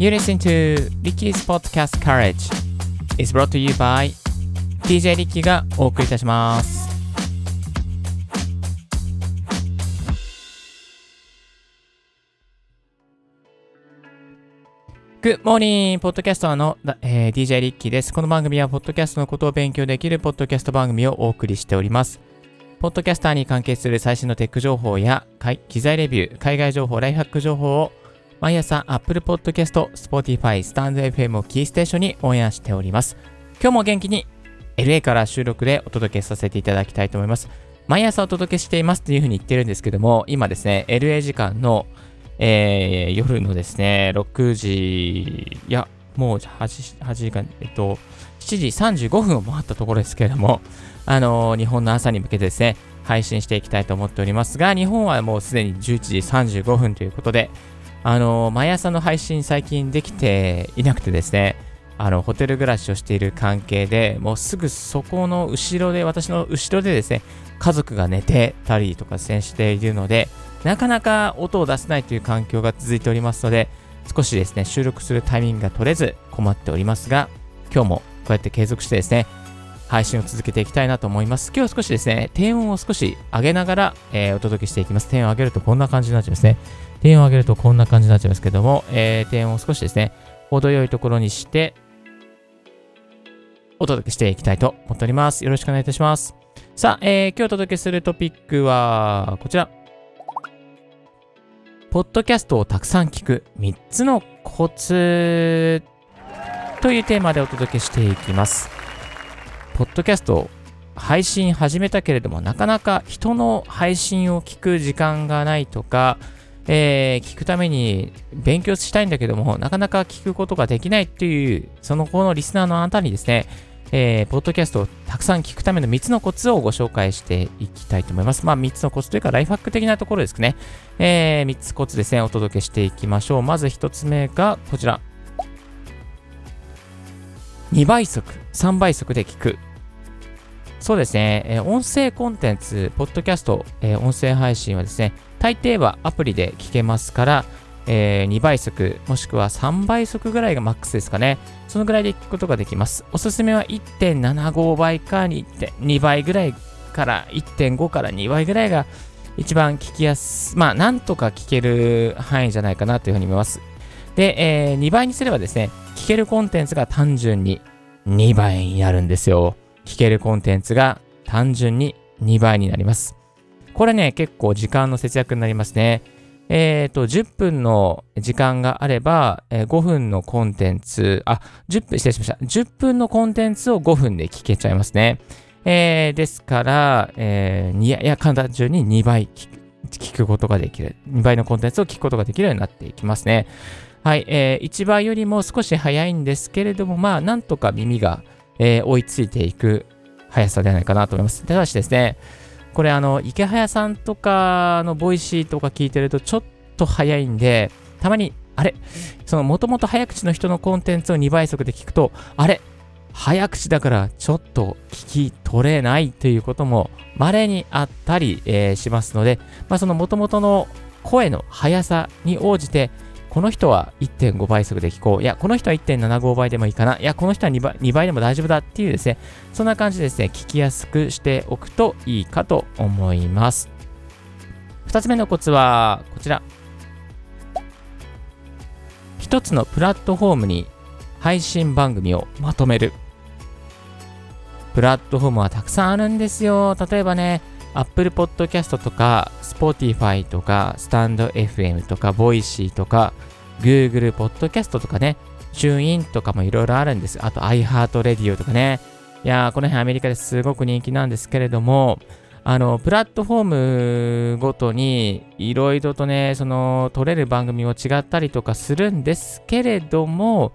You listen to Ricky's Podcast Courage is brought to you by DJ リッキーがお送りいたします。Good morning! ポッドキャスターの、えー DJ リッキーです。この番組は、ポッドキャストのことを勉強できるポッドキャスト番組をお送りしております。ポッドキャスターに関係する最新のテック情報や、機材レビュー、海外情報、ライフハック情報を、毎朝 Apple Podcast、Spotify、StandFM をキーステーションにオンエアしております。今日も元気に LA から収録でお届けさせていただきたいと思います。毎朝お届けしていますというふうに言ってるんですけども、今ですね、LA 時間の、えー夜のですね、6時、いや、もう 8, 8時間、えっと、7時35分を回ったところですけれども、あのー日本の朝に向けてですね、配信していきたいと思っておりますが、日本はもうすでに11時35分ということで、あの毎朝の配信最近できていなくてですね、あの、ホテル暮らしをしている関係で、もうすぐそこの後ろで、私の後ろでですね、家族が寝てたりとか、しているので、なかなか音を出せないという環境が続いておりますので、少しですね、収録するタイミングが取れず困っておりますが、今日もこうやって継続してですね、配信を続けていきたいなと思います。今日は少しですね、低音を少し上げながら、えーお届けしていきます。低音を上げるとこんな感じになっちゃいますね。低音を上げるとこんな感じになっちゃいますけども、えー低音を少しですね、程よいところにして、お届けしていきたいと思っております。よろしくお願いいたします。さあ、えー今日お届けするトピックは、こちら。ポッドキャストをたくさん聞く3つのコツというテーマでお届けしていきます。ポッドキャスト配信始めたけれども、なかなか人の配信を聞く時間がないとか、えー聞くために勉強したいんだけども、なかなか聞くことができないっていう、その子のリスナーのあなたにですね、えーポッドキャストをたくさん聞くための3つのコツをご紹介していきたいと思います。まあ3つのコツというか、ライフハック的なところですね。え3つコツですね、お届けしていきましょう。まず1つ目がこちら。2倍速、3倍速で聞く。そうですね、え音声コンテンツ、ポッドキャスト、え音声配信はですね、大抵はアプリで聞けますから、え2倍速、もしくは3倍速ぐらいがマックスですかね。そのぐらいで聞くことができます。おすすめは1.75倍か2倍ぐらいから1.5から2倍ぐらいが一番聞きやす、まあ、なんとか聞ける範囲じゃないかなというふうに思います。で、え2倍にすればですね、聞けるコンテンツが単純に2倍になるんですよ。聞けるコンテンツが単純に2倍になります。これね、結構時間の節約になりますね。えっ、と、10分の時間があれば、えー5分のコンテンツ、あ、10分、失礼しました。10分のコンテンツを5分で聞けちゃいますね。えーですから、えーいや、いや、単純に2倍聞く聞くことができる。2倍のコンテンツを聞くことができるようになっていきますね。はい、えー1倍よりも少し早いんですけれども、まあ、なんとか耳が、えー追いついていく速さではないかなと思います。ただしですね、これあの、イケハヤさんとかの Voicy とか聞いてるとちょっと早いんで、たまに、あれ？そのもともと早口の人のコンテンツを2倍速で聞くと、あれ？早口だからちょっと聞き取れないということも稀にあったり、えーしますので、まあ、その元々の声の速さに応じて、この人は1.5倍速で聞こう。いや、この人は1.75倍でもいいかな。いや、この人は2倍 ,2 倍でも大丈夫だっていうですね、そんな感じでですね、聞きやすくしておくといいかと思います。2つ目のコツは、こちら。1つのプラットフォームに配信番組をまとめる。プラットフォームはたくさんあるんですよ。例えばね、Apple Podcast とか、Spotify とか、StandFM とか、Voicy とか、Google Podcast とかね、TuneIn とかもいろいろあるんです。あと iHeartRadio とかね。いやー、この辺アメリカですごく人気なんですけれども、あの、プラットフォームごとにいろいろとね、その、撮れる番組も違ったりとかするんですけれども、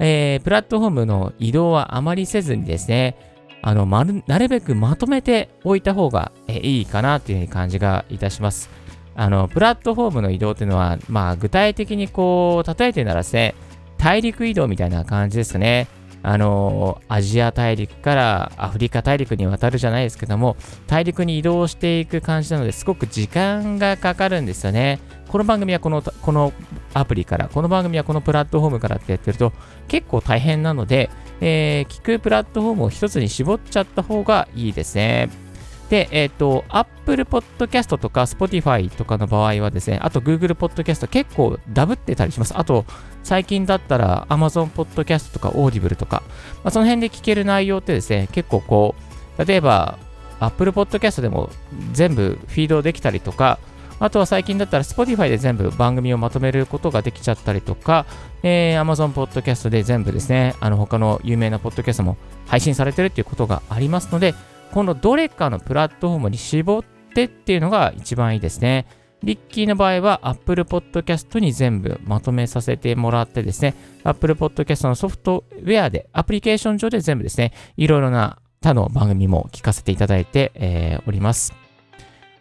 えープラットフォームの移動はあまりせずにですね、あの、まる、なるべくまとめておいた方がえーいいかなという感じがいたします。あの、プラットフォームの移動っていうのは、まあ、具体的にこう、例えてならですね、大陸移動みたいな感じですかね。あの、アジア大陸からアフリカ大陸に渡るじゃないですけども、大陸に移動していく感じなので、すごく時間がかかるんですよね。この番組はこの、このアプリから、この番組はこのプラットフォームからってやってると結構大変なので、えー、聞くプラットフォームを一つに絞っちゃった方がいいですね。で、えっ、ー、と、Apple Podcast とか Spotify とかの場合はですね、あと Google Podcast 結構ダブってたりします。あと、最近だったら Amazon Podcast とか Audible とか、まあ、その辺で聞ける内容ってですね、結構こう、例えば Apple Podcast でも全部フィードできたりとか、あとは最近だったら Spotify で全部番組をまとめることができちゃったりとか、えー、Amazon Podcast で全部ですね、あの他の有名なポッドキャストも配信されてるっていうことがありますので、このどれかのプラットフォームに絞ってっていうのが一番いいですね。リッキーの場合は Apple Podcast に全部まとめさせてもらってですね、Apple Podcast のソフトウェアで、アプリケーション上で全部ですね、いろいろな他の番組も聞かせていただいて、えー、おります。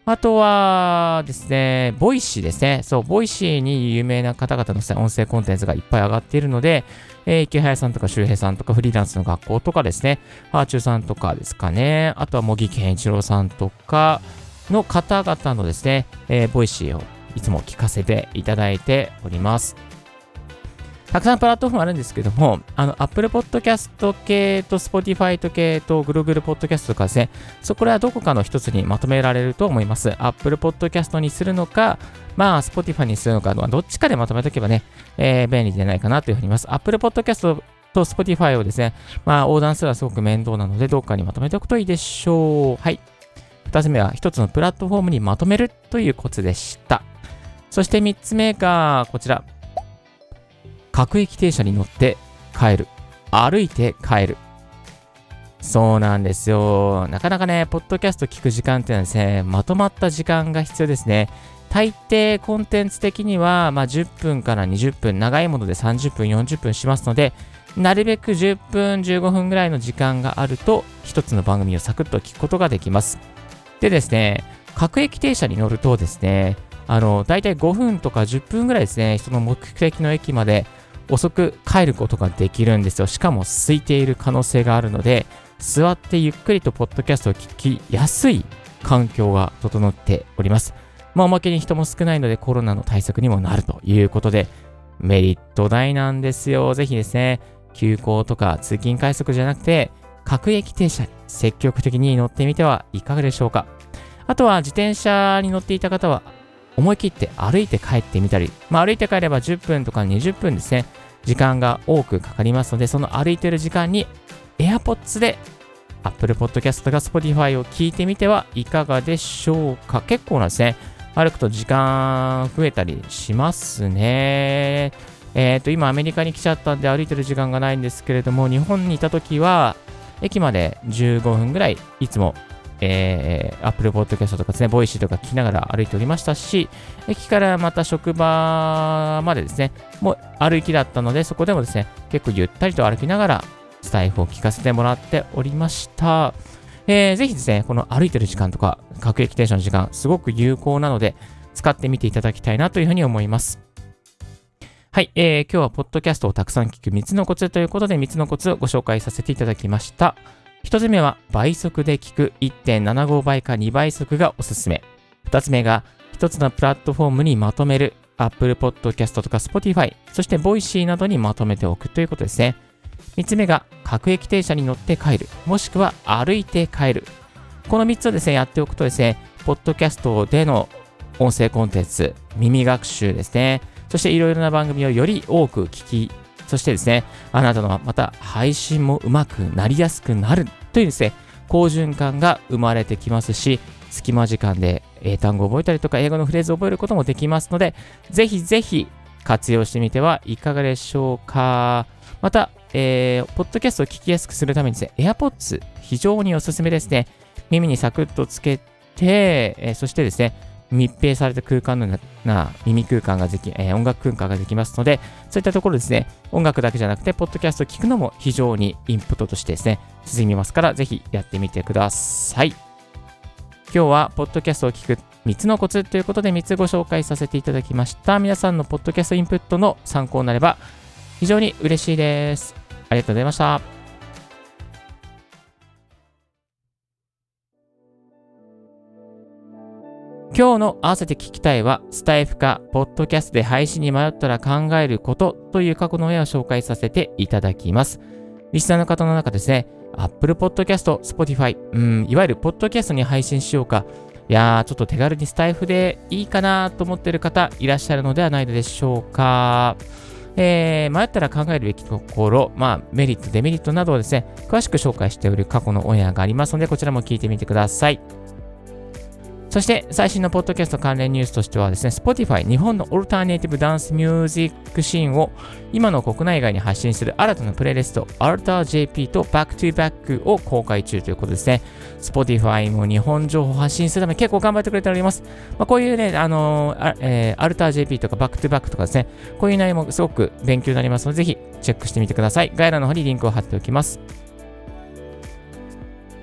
あとはですね、 Voicy ですね。そう、 Voicy に有名な方々の音声コンテンツがいっぱい上がっているので、えー、池早さんとか周平さんとかフリーランスの学校とかですね、はあちゅうさんとかですかね、あとは茂木健一郎さんとかの方々のですね、えー、 Voicy をいつも聞かせていただいております。たくさんプラットフォームあるんですけども、あの、Apple Podcast 系と Spotify 系と Google Podcast とかですね、そこらはどこかの一つにまとめられると思います。Apple Podcast にするのか、まあ、Spotify にするのか、どっちかでまとめとけばね、えー、便利じゃないかなというふうに思います。Apple Podcast と Spotify をですね、まあ、横断するのはすごく面倒なので、どっかにまとめておくといいでしょう。はい。二つ目は、一つのプラットフォームにまとめるというコツでした。そして三つ目が、こちら。各駅停車に乗って帰る。歩いて帰る。そうなんですよ。なかなかね、ポッドキャスト聞く時間っていうのはですね、まとまった時間が必要ですね。大抵コンテンツ的には、まあ、10分から20分、長いもので30分、40分しますので、なるべく10分、15分ぐらいの時間があると、一つの番組をサクッと聞くことができます。でですね、各駅停車に乗るとですね、あの、大体5分とか10分ぐらいですね、その目的の駅まで遅く帰ることができるんですよ。しかも空いている可能性があるので、座ってゆっくりとポッドキャストを聞きやすい環境が整っております。まあ、おまけに人も少ないのでコロナの対策にもなるということで、メリット大なんですよ。ぜひですね、急行とか通勤快速じゃなくて、各駅停車に積極的に乗ってみてはいかがでしょうか。あとは自転車に乗っていた方は思い切って歩いて帰ってみたり、まあ、歩いて帰れば10分とか20分ですね、時間が多くかかりますので、その歩いてる時間に AirPods で Apple Podcast とか Spotify を聞いてみてはいかがでしょうか。結構なんですね。歩くと時間増えたりしますね。えっ、ー、と、今アメリカに来ちゃったんで歩いてる時間がないんですけれども、日本にいた時は、駅まで15分ぐらいいつもえー、Apple Podcast とかですね、 Voicy とか聞きながら歩いておりましたし、駅からまた職場までですね、もう歩きだったので、そこでもですね、結構ゆったりと歩きながら、スタイフを聞かせてもらっておりました。えー、ぜひですね、この歩いてる時間とか、各駅停車の時間、すごく有効なので、使ってみていただきたいなというふうに思います。はい、えー、今日はポッドキャストをたくさん聞く3つのコツということで3つのコツをご紹介させていただきました。1つ目は倍速で聞く1.75倍か2倍速がおすすめ。2つ目が1つのプラットフォームにまとめる Apple Podcast とか Spotify、そして Voicy などにまとめておくということですね。3つ目が各駅停車に乗って帰る、もしくは歩いて帰る。この3つをですね、やっておくとですね、ポッドキャストでの音声コンテンツ、耳学習ですね、そしていろいろな番組をより多く聞きそしてですね、あなたのまた配信もうまくなりやすくなるというですね、好循環が生まれてきますし、隙間時間で英単語を覚えたりとか、英語のフレーズを覚えることもできますので、ぜひぜひ活用してみてはいかがでしょうか。また、えー、ポッドキャストを聞きやすくするためにですね、AirPods 非常におすすめですね。耳にサクッとつけて、えー、そしてですね、密閉された空間のような耳空間ができ、えー、音楽空間ができますので、そういったところですね、音楽だけじゃなくて、ポッドキャストを聞くのも非常にインプットとしてですね、進みますから、ぜひやってみてください。今日は、ポッドキャストを聞く3つのコツということで3つご紹介させていただきました。皆さんのポッドキャストインプットの参考になれば非常に嬉しいです。ありがとうございました。今日の合わせて聞きたいは、スタイフか、ポッドキャストで配信に迷ったら考えることという過去の絵を紹介させていただきます。リスナーの方の中ですね、Apple Podcast、Spotify、うん、いわゆるポッドキャストに配信しようか、いやー、ちょっと手軽にスタイフでいいかなと思ってる方いらっしゃるのではないでしょうか。えー、迷ったら考えるべきところ、まあ、メリット、デメリットなどをですね、詳しく紹介しておる過去のオンエアがありますので、こちらも聞いてみてください。そして最新のポッドキャスト関連ニュースとしてはですね、Spotify 日本のオルターネイティブダンスミュージックシーンを今の国内外に発信する新たなプレイリスト AlterJP と Back to Back を公開中ということですね。Spotify も日本情報を発信するため結構頑張ってくれております。まあ、こういうね、あのー、えー、AlterJP とか Back to Back とかですね、こういう内容もすごく勉強になりますので、ぜひチェックしてみてください。概要欄の方にリンクを貼っておきます。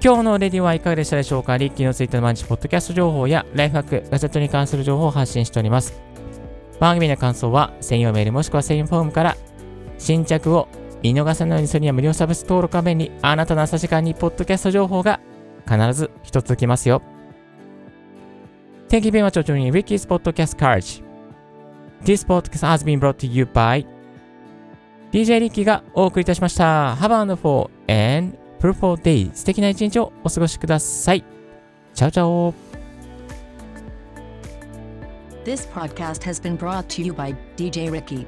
今日のレディはいかがでしたでしょうか？リッキーのツイッターの毎日ポッドキャスト情報やライフハック、ガジェットに関する情報を発信しております。番組の感想は専用メールもしくは専用フォームから新着を見逃さないようにするには無料サービス登録画面にあなたの朝時間にポッドキャスト情報が必ず一つきますよ。Thank you very much for joining Ricky's Podcast Courage. This podcast has been brought to you by DJ リッキーがお送りいたしました。Have a wonderful and プルフォーデイ素敵な一日をお過ごしください。チャオチャオ This podcast has been brought to you by DJ Ricky.